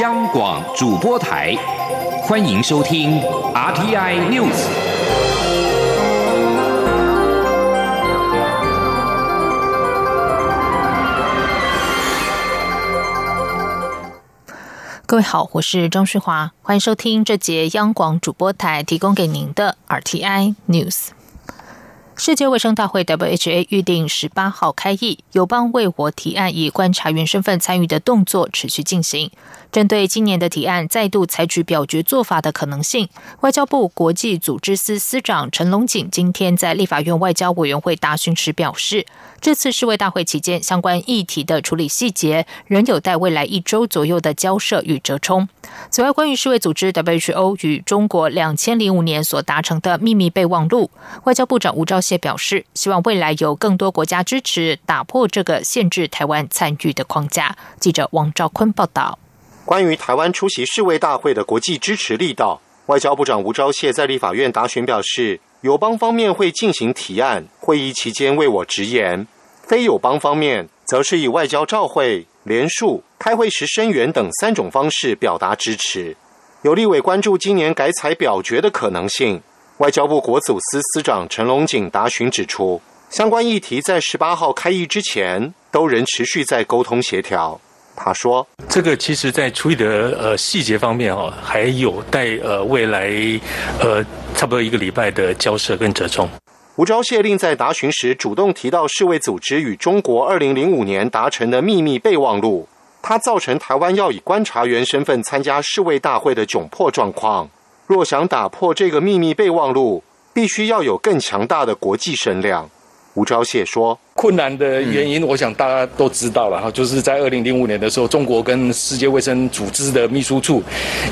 央广主播台，欢迎收听 RTI News。各位好，我是张旭华，欢迎收听这节央广主播台提供给您的 RTI News。世界卫生大会 （WHA） 预定十八号开议，友邦为我提案以观察员身份参与的动作持续进行。针对今年的提案再度采取表决做法的可能性，外交部国际组织司司长陈龙锦今天在立法院外交委员会答询时表示，这次世卫大会期间相关议题的处理细节仍有待未来一周左右的交涉与折冲。此外，关于世卫组织 WHO 与中国两千零五年所达成的秘密备忘录，外交部长吴钊燮表示，希望未来有更多国家支持打破这个限制台湾参与的框架。记者王兆坤报道。关于台湾出席世卫大会的国际支持力道，外交部长吴钊燮在立法院答询表示，友邦方面会进行提案，会议期间为我直言；非友邦方面则是以外交照会、联署、开会时声援等三种方式表达支持。有立委关注今年改采表决的可能性，外交部国组司司长陈龙锦答询指出，相关议题在十八号开议之前，都仍持续在沟通协调。他说：“这个其实，在处理的呃细节方面哦，还有待呃未来呃差不多一个礼拜的交涉跟折中。”吴钊燮令在答询时主动提到世卫组织与中国二零零五年达成的秘密备忘录，它造成台湾要以观察员身份参加世卫大会的窘迫状况。若想打破这个秘密备忘录，必须要有更强大的国际声量。吴钊燮说：“困难的原因，我想大家都知道了哈，就是在二零零五年的时候，中国跟世界卫生组织的秘书处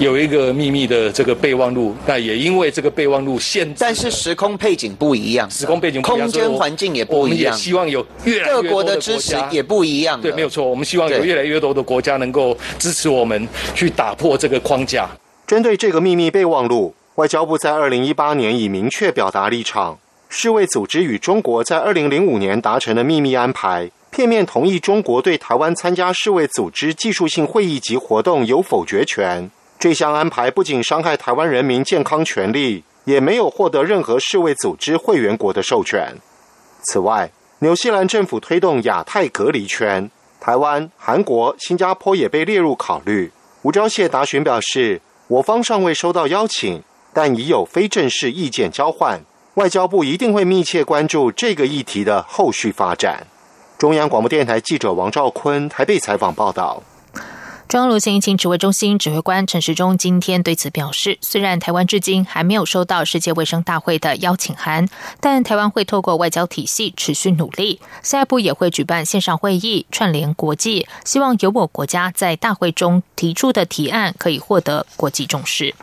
有一个秘密的这个备忘录。那也因为这个备忘录限，但是时空背景不一样，时空背景、空间环境也不一样。希望有越来越多的支持也不一样。对，没有错。我们希望有越来越多的国家能够支持我们去打破这个框架。针对这个秘密备忘录，外交部在二零一八年已明确表达立场。世卫组织与中国在二零零五年达成的秘密安排，片面同意中国对台湾参加世卫组织技术性会议及活动有否决权。这项安排不仅伤害台湾人民健康权利，也没有获得任何世卫组织会员国的授权。此外，纽西兰政府推动亚太隔离圈，台湾、韩国、新加坡也被列入考虑。吴钊燮答询表示，我方尚未收到邀请，但已有非正式意见交换。外交部一定会密切关注这个议题的后续发展。中央广播电台记者王兆坤台北采访报道。中央流行疫情指挥中心指挥官陈时中今天对此表示，虽然台湾至今还没有收到世界卫生大会的邀请函，但台湾会透过外交体系持续努力，下一步也会举办线上会议串联国际，希望有我国家在大会中提出的提案可以获得国际重视。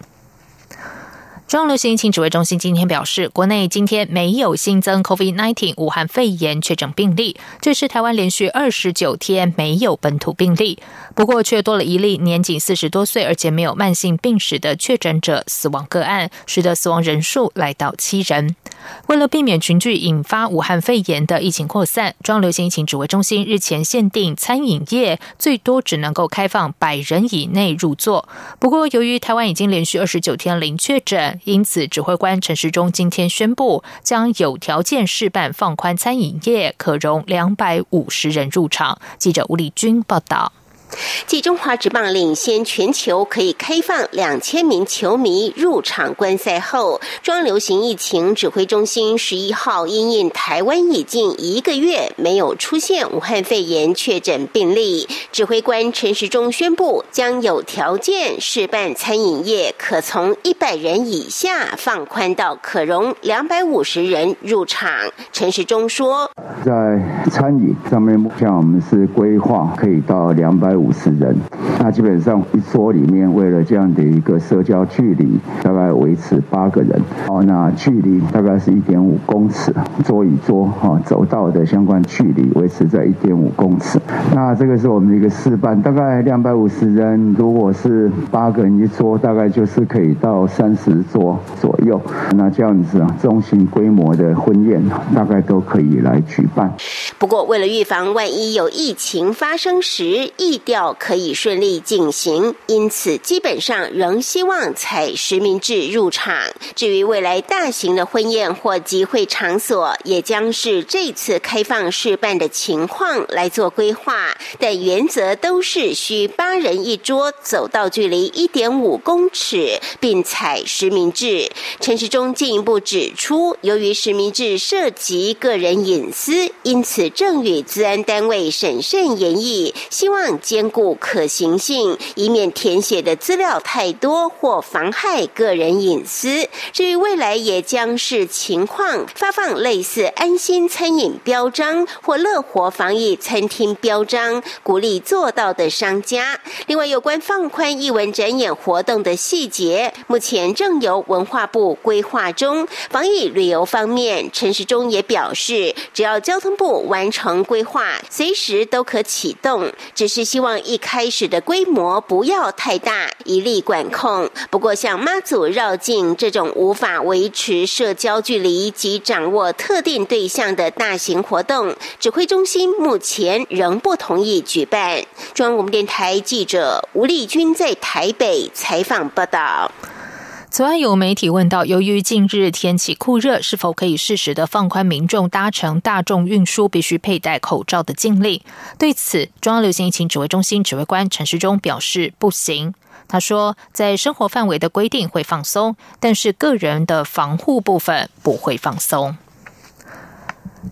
中央流行疫情指挥中心今天表示，国内今天没有新增 COVID-19 武汉肺炎确诊病例，这是台湾连续二十九天没有本土病例。不过，却多了一例年仅四十多岁而且没有慢性病史的确诊者死亡个案，使得死亡人数来到七人。为了避免群聚引发武汉肺炎的疫情扩散，中央流行疫情指挥中心日前限定餐饮业最多只能够开放百人以内入座。不过，由于台湾已经连续二十九天零确诊，因此，指挥官陈时中今天宣布，将有条件试办放宽餐饮业，可容两百五十人入场。记者吴立军报道。继中华职棒领先全球可以开放两千名球迷入场观赛后，中央流行疫情指挥中心十一号因应台湾已近一个月没有出现武汉肺炎确诊病例，指挥官陈时中宣布将有条件试办餐饮业可从一百人以下放宽到可容两百五十人入场。陈时中说，在餐饮上面，目前我们是规划可以到两百。五十人，那基本上一桌里面，为了这样的一个社交距离，大概维持八个人。哦，那距离大概是一点五公尺，桌与桌哈走道的相关距离维持在一点五公尺。那这个是我们的一个示范，大概两百五十人，如果是八个人一桌，大概就是可以到三十桌左右。那这样子啊，中型规模的婚宴大概都可以来举办。不过，为了预防万一有疫情发生时，异调可以顺利进行，因此基本上仍希望采实名制入场。至于未来大型的婚宴或集会场所，也将是这次开放试办的情况来做规划，但原则都是需八人一桌，走道距离一点五公尺，并采实名制。陈时中进一步指出，由于实名制涉及个人隐私，因此正与治安单位审慎研议，希望兼顾可行性，以免填写的资料太多或妨害个人隐私。至于未来，也将视情况发放类似安心餐饮标章或乐活防疫餐厅标章，鼓励做到的商家。另外，有关放宽艺文展演活动的细节，目前正由文化部规划中。防疫旅游方面，陈时中也表示，只要交通部完成规划，随时都可启动。只是希望一开始的规模不要太大，一力管控。不过，像妈祖绕境这种无法维持社交距离及掌握特定对象的大型活动，指挥中心目前仍不同意举办。中央广播电台记者吴丽君在台北采访报道。此外，有媒体问到，由于近日天气酷热，是否可以适时的放宽民众搭乘大众运输必须佩戴口罩的禁令？对此，中央流行疫情指挥中心指挥官陈时中表示，不行。他说，在生活范围的规定会放松，但是个人的防护部分不会放松。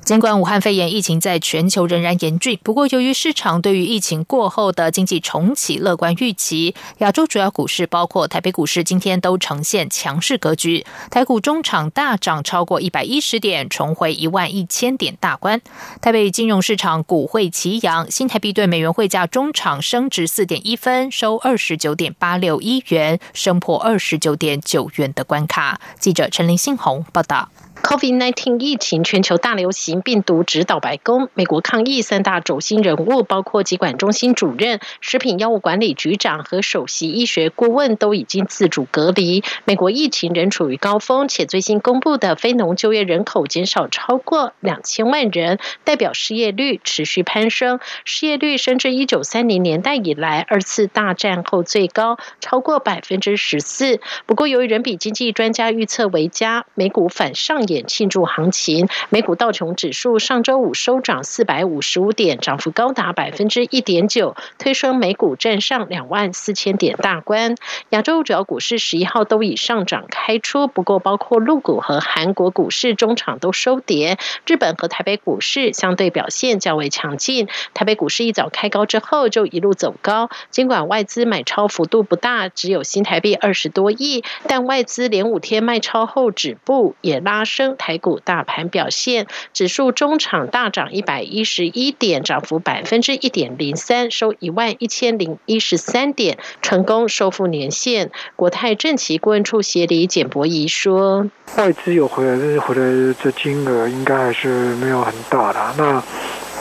尽管武汉肺炎疫情在全球仍然严峻，不过由于市场对于疫情过后的经济重启乐观预期，亚洲主要股市包括台北股市今天都呈现强势格局。台股中场大涨超过一百一十点，重回一万一千点大关。台北金融市场股汇齐扬，新台币对美元汇价中场升值四点一分，收二十九点八六一元，升破二十九点九元的关卡。记者陈林信宏报道。COVID-19 疫情全球大流行，病毒指导白宫。美国抗疫三大轴心人物，包括疾管中心主任、食品药物管理局长和首席医学顾问，都已经自主隔离。美国疫情仍处于高峰，且最新公布的非农就业人口减少超过两千万人，代表失业率持续攀升。失业率升至一九三零年代以来二次大战后最高，超过百分之十四。不过，由于人比经济专家预测为佳，美股反上。演庆祝行情，美股道琼指数上周五收涨四百五十五点，涨幅高达百分之一点九，推升美股站上两万四千点大关。亚洲主要股市十一号都以上涨开出，不过包括陆股和韩国股市中场都收跌。日本和台北股市相对表现较为强劲，台北股市一早开高之后就一路走高，尽管外资买超幅度不大，只有新台币二十多亿，但外资连五天卖超后止步，也拉。升台股大盘表现，指数中场大涨一百一十一点，涨幅百分之一点零三，收一万一千零一十三点，成功收复年线。国泰政企顾问处协理简博仪说：“外资有回来，但是回来的金额应该还是没有很大的。那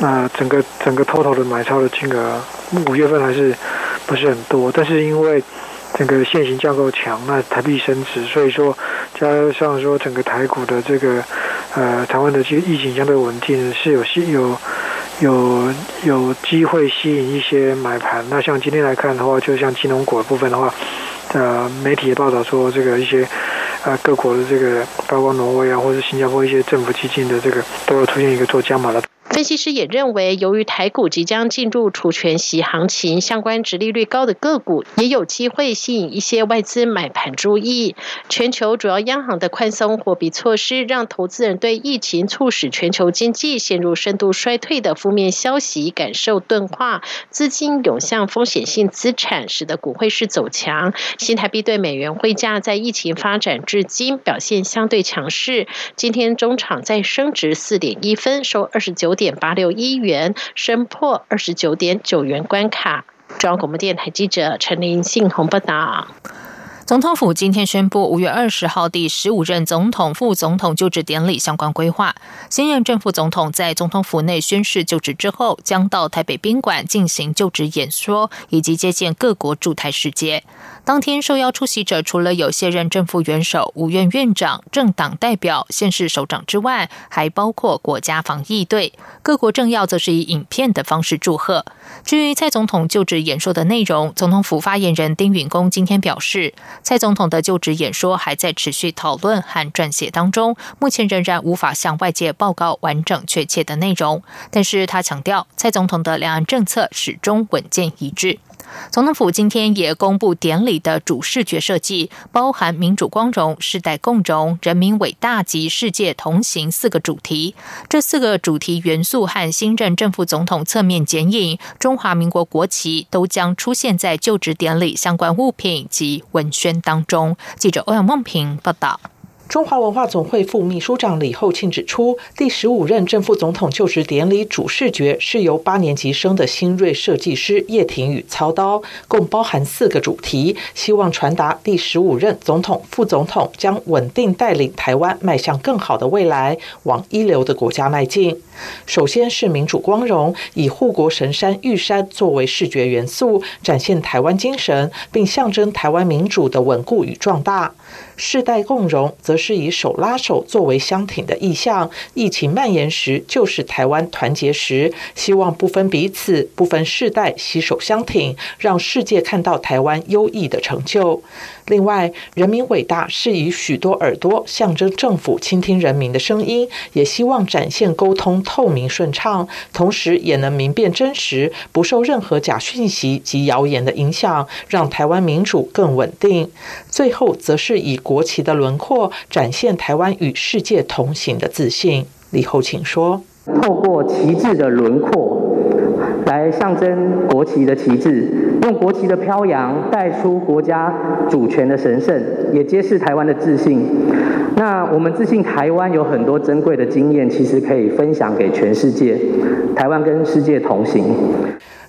那整个整个 total 的买超的金额，五月份还是不是很多，但是因为。”整个现行架构强，那台币升值，所以说加上说整个台股的这个呃台湾的这个疫情相对稳定，是有吸有有有机会吸引一些买盘。那像今天来看的话，就像金融股的部分的话，呃媒体也报道说这个一些呃各国的这个包括挪威啊或者新加坡一些政府基金的这个都有出现一个做加码的。分析师也认为，由于台股即将进入除权息行情，相关殖利率高的个股也有机会吸引一些外资买盘注意。全球主要央行的宽松货币措施，让投资人对疫情促使全球经济陷入深度衰退的负面消息感受钝化，资金涌向风险性资产，使得股汇市走强。新台币对美元汇价在疫情发展至今表现相对强势，今天中场再升值四点一分，收二十九点。点八六一元，升破二十九点九元关卡。中央广播电台记者陈林信宏报道。总统府今天宣布，五月二十号第十五任总统、副总统就职典礼相关规划。新任正副总统在总统府内宣誓就职之后，将到台北宾馆进行就职演说，以及接见各国驻台使节。当天受邀出席者除了有卸任政府元首、五院院长、政党代表、县市首长之外，还包括国家防疫队。各国政要则是以影片的方式祝贺。至于蔡总统就职演说的内容，总统府发言人丁允恭今天表示，蔡总统的就职演说还在持续讨论和撰写当中，目前仍然无法向外界报告完整确切的内容。但是他强调，蔡总统的两岸政策始终稳健一致。总统府今天也公布典礼的主视觉设计，包含民主光荣、世代共荣、人民伟大及世界同行四个主题。这四个主题元素和新任政府总统侧面剪影中华民国国旗，都将出现在就职典礼相关物品及文宣当中。记者欧阳梦平报道。中华文化总会副秘书长李厚庆指出，第十五任正副总统就职典礼主视觉是由八年级生的新锐设计师叶廷宇操刀，共包含四个主题，希望传达第十五任总统、副总统将稳定带领台湾迈向更好的未来，往一流的国家迈进。首先是民主光荣，以护国神山玉山作为视觉元素，展现台湾精神，并象征台湾民主的稳固与壮大。世代共荣，则是以手拉手作为相挺的意象。疫情蔓延时，就是台湾团结时，希望不分彼此、不分世代，携手相挺，让世界看到台湾优异的成就。另外，人民伟大是以许多耳朵象征政府倾听人民的声音，也希望展现沟通透明顺畅，同时也能明辨真实，不受任何假讯息及谣言的影响，让台湾民主更稳定。最后，则是以国旗的轮廓展现台湾与世界同行的自信。李厚请说：“透过旗帜的轮廓。”来象征国旗的旗帜，用国旗的飘扬带出国家主权的神圣，也揭示台湾的自信。那我们自信台湾有很多珍贵的经验，其实可以分享给全世界。台湾跟世界同行。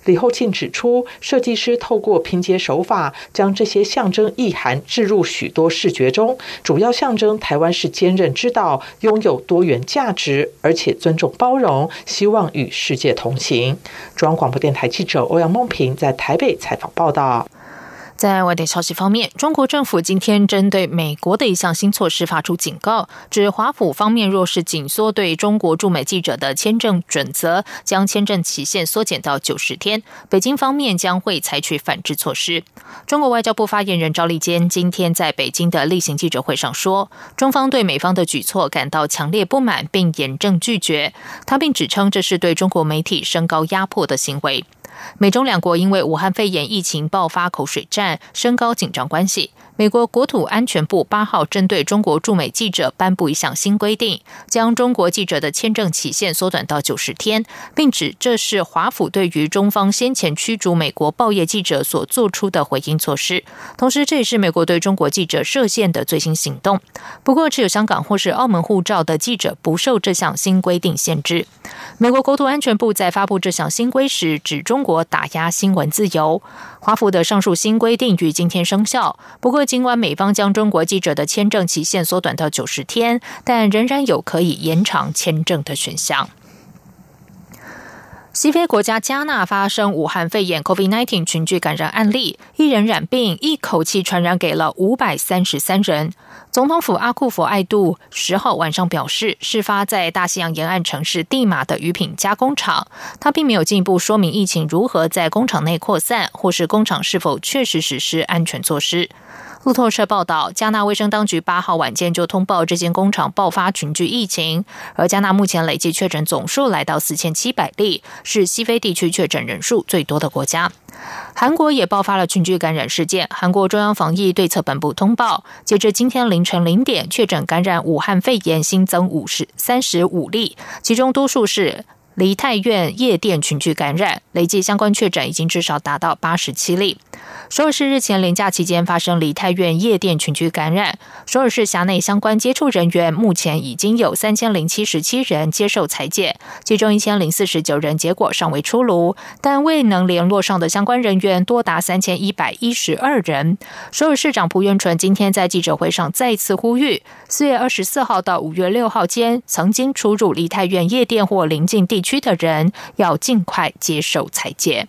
李厚庆指出，设计师透过拼接手法，将这些象征意涵置入许多视觉中，主要象征台湾是坚韧之道，拥有多元价值，而且尊重包容，希望与世界同行。中央广播电台记者欧阳梦平在台北采访报道。在外电消息方面，中国政府今天针对美国的一项新措施发出警告，指华府方面若是紧缩对中国驻美记者的签证准则，将签证期限缩减到九十天，北京方面将会采取反制措施。中国外交部发言人赵立坚今天在北京的例行记者会上说，中方对美方的举措感到强烈不满，并严正拒绝。他并指称这是对中国媒体升高压迫的行为。美中两国因为武汉肺炎疫情爆发口水战，升高紧张关系。美国国土安全部八号针对中国驻美记者颁布一项新规定，将中国记者的签证期限缩短到九十天，并指这是华府对于中方先前驱逐美国报业记者所做出的回应措施。同时，这也是美国对中国记者设限的最新行动。不过，持有香港或是澳门护照的记者不受这项新规定限制。美国国土安全部在发布这项新规时，指中国打压新闻自由。华府的上述新规定于今天生效。不过，尽管美方将中国记者的签证期限缩短到九十天，但仍然有可以延长签证的选项。西非国家加纳发生武汉肺炎 （COVID-19） 群聚感染案例，一人染病，一口气传染给了五百三十三人。总统府阿库佛爱杜十号晚上表示，事发在大西洋沿岸城市蒂马的鱼品加工厂。他并没有进一步说明疫情如何在工厂内扩散，或是工厂是否确实实施安全措施。路透社报道，加纳卫生当局八号晚间就通报这间工厂爆发群聚疫情，而加纳目前累计确诊总数来到四千七百例，是西非地区确诊人数最多的国家。韩国也爆发了群聚感染事件，韩国中央防疫对策本部通报，截至今天凌晨零点，确诊感染武汉肺炎新增五十三十五例，其中多数是梨泰院夜店群聚感染，累计相关确诊已经至少达到八十七例。首尔市日前连假期间发生梨泰院夜店群聚感染，首尔市辖内相关接触人员目前已经有三千零七十七人接受裁剪，其中一千零四十九人结果尚未出炉，但未能联络上的相关人员多达三千一百一十二人。首尔市长朴元淳今天在记者会上再次呼吁，四月二十四号到五月六号间曾经出入梨泰院夜店或邻近地区的人，要尽快接受裁剪。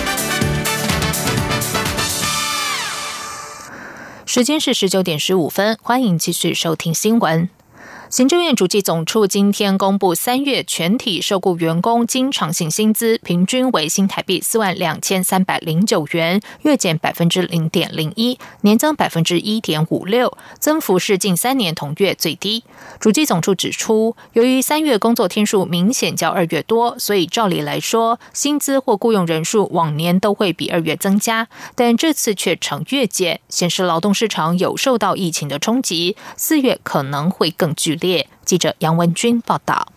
时间是十九点十五分，欢迎继续收听新闻。行政院主计总处今天公布，三月全体受雇员工经常性薪资平均为新台币四万两千三百零九元，月减百分之零点零一，年增百分之一点五六，增幅是近三年同月最低。主计总处指出，由于三月工作天数明显较二月多，所以照理来说，薪资或雇佣人数往年都会比二月增加，但这次却呈月减，显示劳动市场有受到疫情的冲击，四月可能会更剧。记者杨文军报道。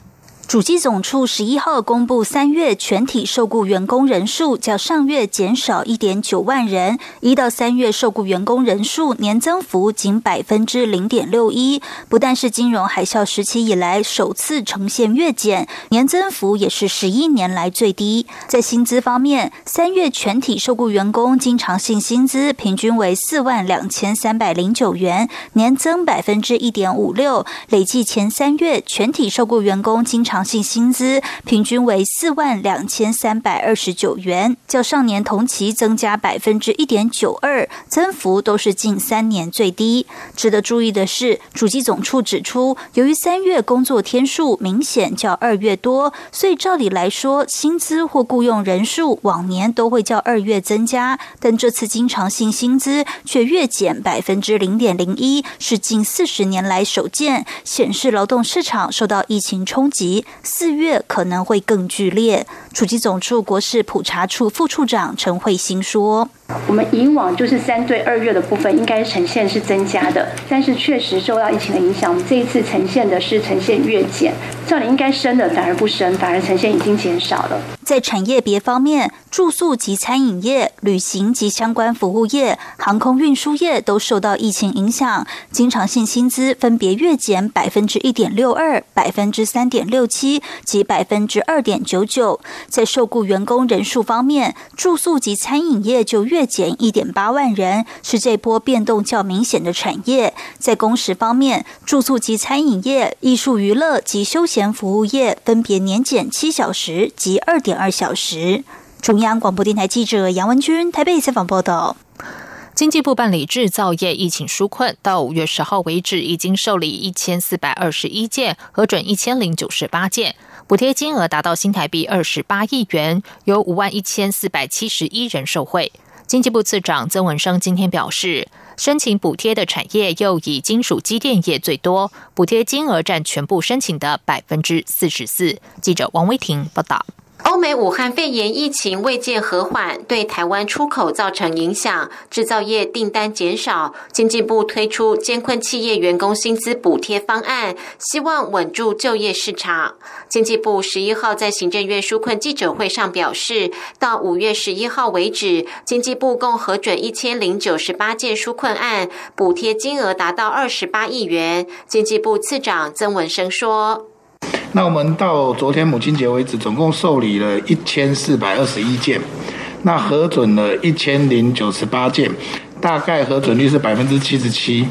主机总处十一号公布，三月全体受雇员工人数较上月减少一点九万人，一到三月受雇员工人数年增幅仅百分之零点六一，不但是金融海啸时期以来首次呈现月减，年增幅也是十一年来最低。在薪资方面，三月全体受雇员工经常性薪资平均为四万两千三百零九元，年增百分之一点五六，累计前三月全体受雇员工经常常性薪资平均为四万两千三百二十九元，较上年同期增加百分之一点九二，增幅都是近三年最低。值得注意的是，主机总处指出，由于三月工作天数明显较二月多，所以照理来说，薪资或雇佣人数往年都会较二月增加，但这次经常性薪资却月减百分之零点零一，是近四十年来首见，显示劳动市场受到疫情冲击。四月可能会更剧烈。处级总处国事普查处副处长陈慧欣说：“我们以往就是三对二月的部分应该呈现是增加的，但是确实受到疫情的影响，我们这一次呈现的是呈现月减。照理应该升的反而不升，反而呈现已经减少了。在产业别方面，住宿及餐饮业、旅行及相关服务业、航空运输业都受到疫情影响，经常性薪资分别月减百分之一点六二、百分之三点六七及百分之二点九九。”在受雇员工人数方面，住宿及餐饮业就月减一点八万人，是这波变动较明显的产业。在工时方面，住宿及餐饮业、艺术娱乐及休闲服务业分别年减七小时及二点二小时。中央广播电台记者杨文君台北采访报道。经济部办理制造业疫情纾困，到五月十号为止，已经受理一千四百二十一件，核准一千零九十八件。补贴金额达到新台币二十八亿元，有五万一千四百七十一人受惠。经济部次长曾文生今天表示，申请补贴的产业又以金属机电业最多，补贴金额占全部申请的百分之四十四。记者王威婷报道。欧美武汉肺炎疫情未见和缓，对台湾出口造成影响，制造业订单减少。经济部推出监困企业员工薪资补贴方案，希望稳住就业市场。经济部十一号在行政院纾困记者会上表示，到五月十一号为止，经济部共核准一千零九十八件纾困案，补贴金额达到二十八亿元。经济部次长曾文生说。那我们到昨天母亲节为止，总共受理了一千四百二十一件，那核准了一千零九十八件，大概核准率是百分之七十七。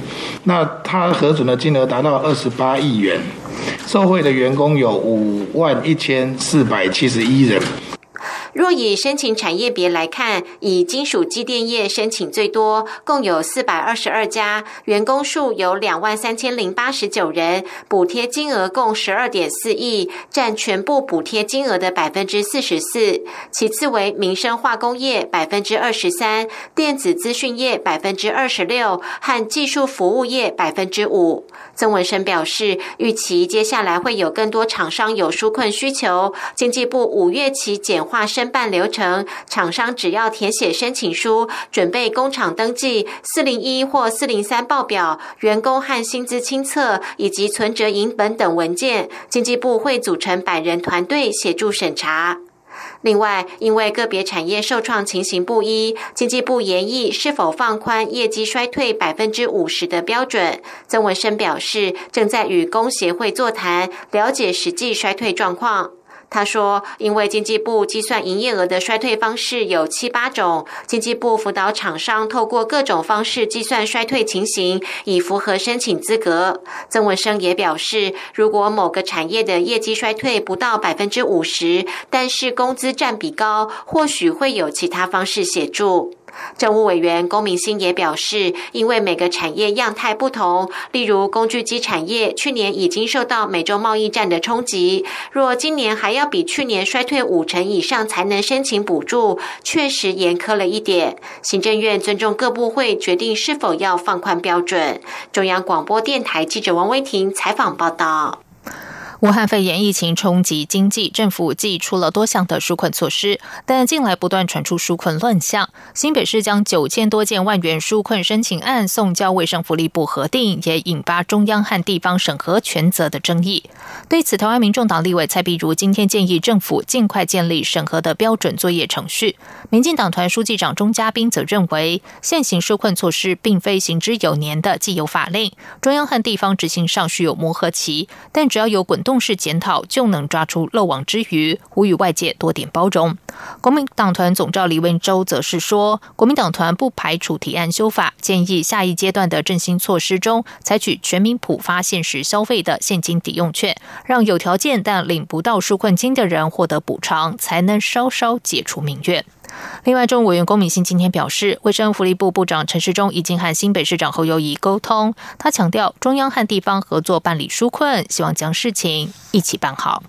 那它核准的金额达到二十八亿元，受惠的员工有五万一千四百七十一人。若以申请产业别来看，以金属机电业申请最多，共有四百二十二家，员工数有两万三千零八十九人，补贴金额共十二点四亿，占全部补贴金额的百分之四十四。其次为民生化工业百分之二十三，电子资讯业百分之二十六，和技术服务业百分之五。曾文生表示，预期接下来会有更多厂商有纾困需求，经济部五月起简化申办流程，厂商只要填写申请书，准备工厂登记、四零一或四零三报表、员工和薪资清册以及存折银本等文件，经济部会组成百人团队协助审查。另外，因为个别产业受创情形不一，经济部研议是否放宽业绩衰退百分之五十的标准。曾文生表示，正在与工协会座谈，了解实际衰退状况。他说：“因为经济部计算营业额的衰退方式有七八种，经济部辅导厂商透过各种方式计算衰退情形，以符合申请资格。”曾文生也表示，如果某个产业的业绩衰退不到百分之五十，但是工资占比高，或许会有其他方式协助。政务委员龚明鑫也表示，因为每个产业样态不同，例如工具机产业去年已经受到美洲贸易战的冲击，若今年还要比去年衰退五成以上才能申请补助，确实严苛了一点。行政院尊重各部会决定是否要放宽标准。中央广播电台记者王威婷采访报道。武汉肺炎疫情冲击经济，政府寄出了多项的纾困措施，但近来不断传出纾困乱象。新北市将九千多件万元纾困申请案送交卫生福利部核定，也引发中央和地方审核权责的争议。对此，台湾民众党立委蔡碧如今天建议政府尽快建立审核的标准作业程序。民进党团书记长钟嘉宾则认为，现行纾困措施并非行之有年的既有法令，中央和地方执行上需有磨合期，但只要有滚动。重视检讨，就能抓出漏网之鱼，呼吁外界多点包容。国民党团总召李文洲则是说，国民党团不排除提案修法，建议下一阶段的振兴措施中，采取全民普发现实消费的现金抵用券，让有条件但领不到纾困金的人获得补偿，才能稍稍解除民怨。另外，中委员龚敏欣今天表示，卫生福利部部长陈世忠已经和新北市长侯友谊沟通，他强调中央和地方合作办理纾困，希望将事情一起办好。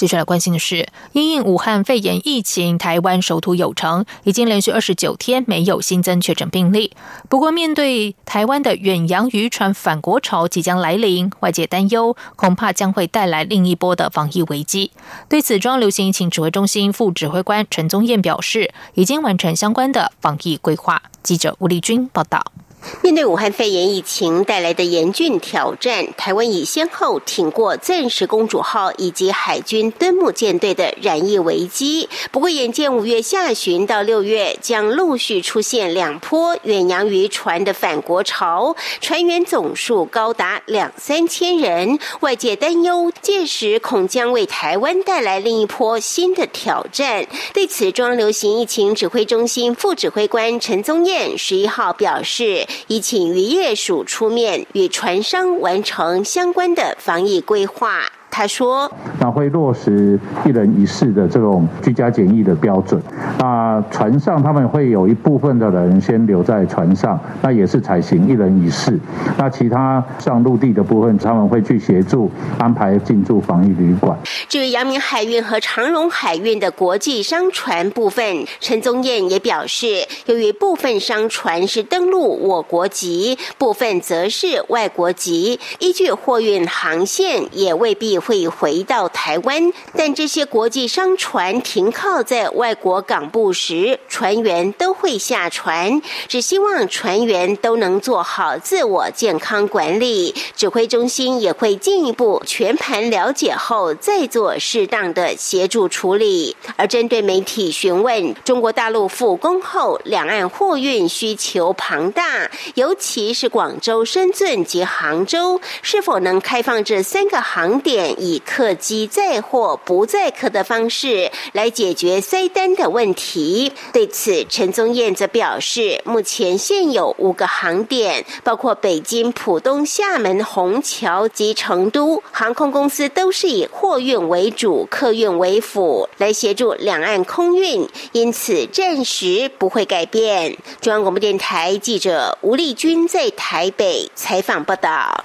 接下来关心的是，因应武汉肺炎疫情，台湾首土有成，已经连续二十九天没有新增确诊病例。不过，面对台湾的远洋渔船返国潮即将来临，外界担忧恐怕将会带来另一波的防疫危机。对此，中央流行疫情指挥中心副指挥官陈宗彦表示，已经完成相关的防疫规划。记者吴丽君报道。面对武汉肺炎疫情带来的严峻挑战，台湾已先后挺过钻石公主号以及海军敦木舰队的染疫危机。不过，眼见五月下旬到六月将陆续出现两波远洋渔船的返国潮，船员总数高达两三千人，外界担忧届时恐将为台湾带来另一波新的挑战。对此，中央流行疫情指挥中心副指挥官陈宗彦十一号表示。已请渔业署出面，与船商完成相关的防疫规划。他说：“那会落实一人一室的这种居家检疫的标准。那船上他们会有一部分的人先留在船上，那也是采行一人一室。那其他上陆地的部分，他们会去协助安排进驻防疫旅馆。至于阳明海运和长荣海运的国际商船部分，陈宗彦也表示，由于部分商船是登陆我国籍，部分则是外国籍，依据货运航线，也未必。”会回到台湾，但这些国际商船停靠在外国港部时，船员都会下船。只希望船员都能做好自我健康管理。指挥中心也会进一步全盘了解后，再做适当的协助处理。而针对媒体询问中国大陆复工后，两岸货运需求庞大，尤其是广州、深圳及杭州，是否能开放这三个航点？以客机载货不载客的方式来解决塞单的问题。对此，陈宗彦则表示，目前现有五个航点，包括北京、浦东、厦门、虹桥及成都，航空公司都是以货运为主，客运为辅，来协助两岸空运，因此暂时不会改变。中央广播电台记者吴丽君在台北采访报道。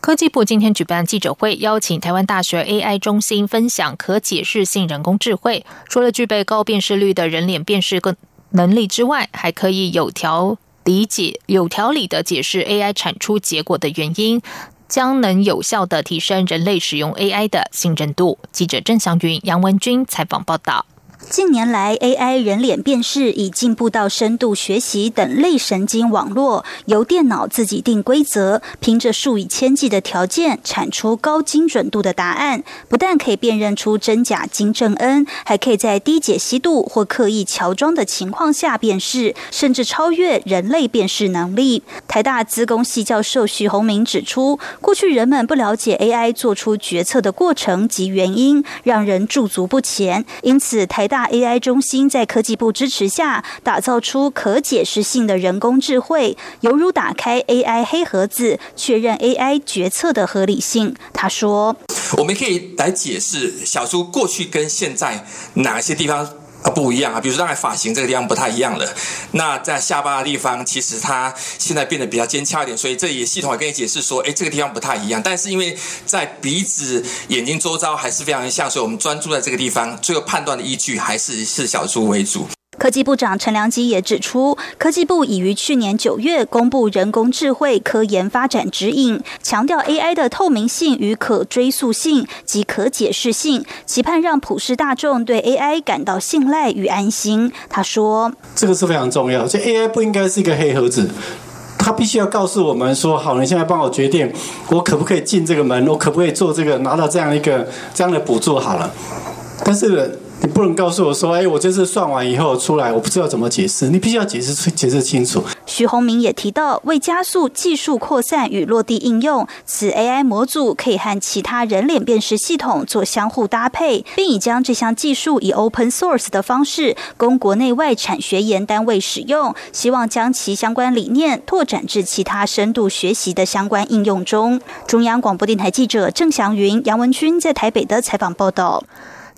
科技部今天举办记者会，邀请台湾大学 AI 中心分享可解释性人工智慧。除了具备高辨识率的人脸辨识能能力之外，还可以有条理解、有条理的解释 AI 产出结果的原因，将能有效的提升人类使用 AI 的信任度。记者郑祥云、杨文君采访报道。近年来，AI 人脸辨识已进步到深度学习等类神经网络，由电脑自己定规则，凭着数以千计的条件产出高精准度的答案。不但可以辨认出真假金正恩，还可以在低解析度或刻意乔装的情况下辨识，甚至超越人类辨识能力。台大资工系教授徐宏明指出，过去人们不了解 AI 做出决策的过程及原因，让人驻足不前。因此，台大 AI 中心在科技部支持下，打造出可解释性的人工智慧，犹如打开 AI 黑盒子，确认 AI 决策的合理性。他说：“我们可以来解释小猪过去跟现在哪些地方。”啊，不一样啊！比如说，刚才发型这个地方不太一样了。那在下巴的地方，其实它现在变得比较尖翘一点，所以这也系统也跟你解释说，哎，这个地方不太一样。但是因为在鼻子、眼睛周遭还是非常像，所以我们专注在这个地方，最后判断的依据还是是小猪为主。科技部长陈良基也指出，科技部已于去年九月公布人工智慧科研发展指引，强调 AI 的透明性与可追溯性及可解释性，期盼让普世大众对 AI 感到信赖与安心。他说：“这个是非常重要，这 AI 不应该是一个黑盒子，它必须要告诉我们说，好，你现在帮我决定，我可不可以进这个门，我可不可以做这个，拿到这样一个这样的补助好了。但是。”你不能告诉我说：“哎，我这次算完以后出来，我不知道怎么解释。”你必须要解释、解释清楚。徐宏明也提到，为加速技术扩散与落地应用，此 AI 模组可以和其他人脸辨识系统做相互搭配，并已将这项技术以 Open Source 的方式供国内外产学研单位使用，希望将其相关理念拓展至其他深度学习的相关应用中。中央广播电台记者郑祥云、杨文君在台北的采访报道。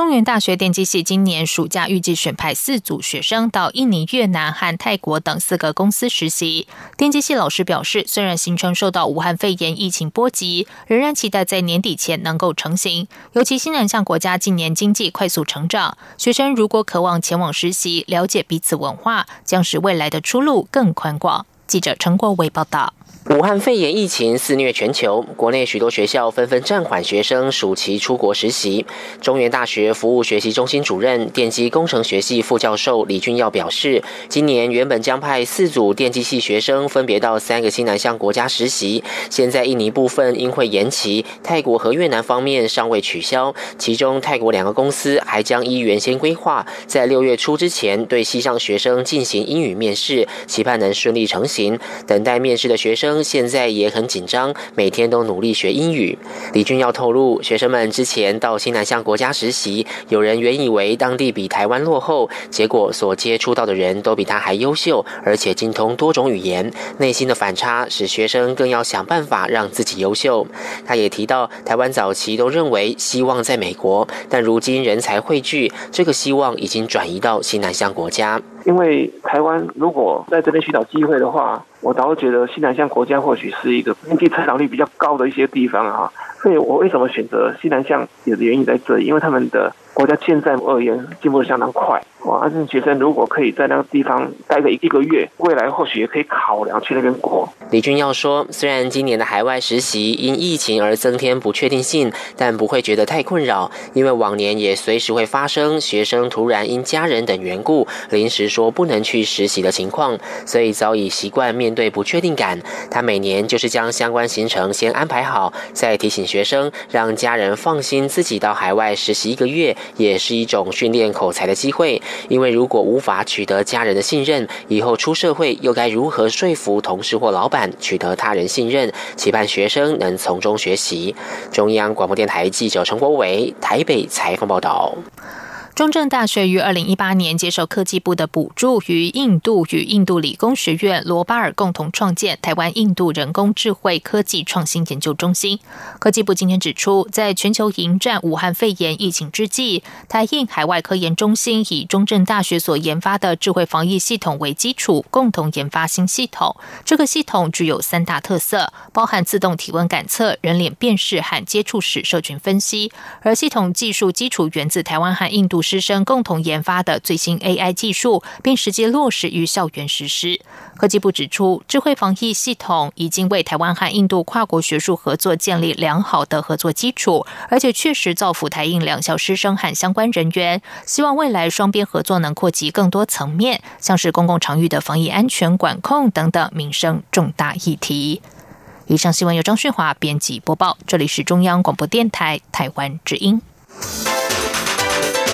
中原大学电机系今年暑假预计选派四组学生到印尼、越南和泰国等四个公司实习。电机系老师表示，虽然行程受到武汉肺炎疫情波及，仍然期待在年底前能够成行。尤其新南向国家近年经济快速成长，学生如果渴望前往实习，了解彼此文化，将使未来的出路更宽广。记者陈国伟报道。武汉肺炎疫情肆虐全球，国内许多学校纷纷暂缓学生暑期出国实习。中原大学服务学习中心主任、电机工程学系副教授李俊耀表示，今年原本将派四组电机系学生分别到三个新南向国家实习，现在印尼部分因会延期，泰国和越南方面尚未取消。其中泰国两个公司还将依原先规划，在六月初之前对西上学生进行英语面试，期盼能顺利成行。等待面试的学生。现在也很紧张，每天都努力学英语。李俊耀透露，学生们之前到新南向国家实习，有人原以为当地比台湾落后，结果所接触到的人都比他还优秀，而且精通多种语言。内心的反差使学生更要想办法让自己优秀。他也提到，台湾早期都认为希望在美国，但如今人才汇聚，这个希望已经转移到新南向国家。因为台湾如果在这边寻找机会的话，我倒觉得西南向国家或许是一个经济成长率比较高的一些地方啊。所以我为什么选择西南向，有的原因在这里，因为他们的国家现在而言进步的相当快。哇，而且学生如果可以在那个地方待个一个月，未来或许也可以考量去那边过。李俊耀说：“虽然今年的海外实习因疫情而增添不确定性，但不会觉得太困扰，因为往年也随时会发生学生突然因家人等缘故临时说不能去实习的情况，所以早已习惯。”面对不确定感，他每年就是将相关行程先安排好，再提醒学生，让家人放心自己到海外实习一个月，也是一种训练口才的机会。因为如果无法取得家人的信任，以后出社会又该如何说服同事或老板取得他人信任？期盼学生能从中学习。中央广播电台记者陈国伟台北采访报道。中正大学于二零一八年接受科技部的补助，与印度与印度理工学院罗巴尔共同创建台湾印度人工智慧科技创新研究中心。科技部今天指出，在全球迎战武汉肺炎疫情之际，台印海外科研中心以中正大学所研发的智慧防疫系统为基础，共同研发新系统。这个系统具有三大特色，包含自动体温感测、人脸辨识和接触史社群分析。而系统技术基础源自台湾和印度。师生共同研发的最新 AI 技术，并实际落实于校园实施。科技部指出，智慧防疫系统已经为台湾和印度跨国学术合作建立良好的合作基础，而且确实造福台印两校师生和相关人员。希望未来双边合作能扩及更多层面，像是公共场域的防疫安全管控等等民生重大议题。以上新闻由张旭华编辑播报，这里是中央广播电台台湾之音。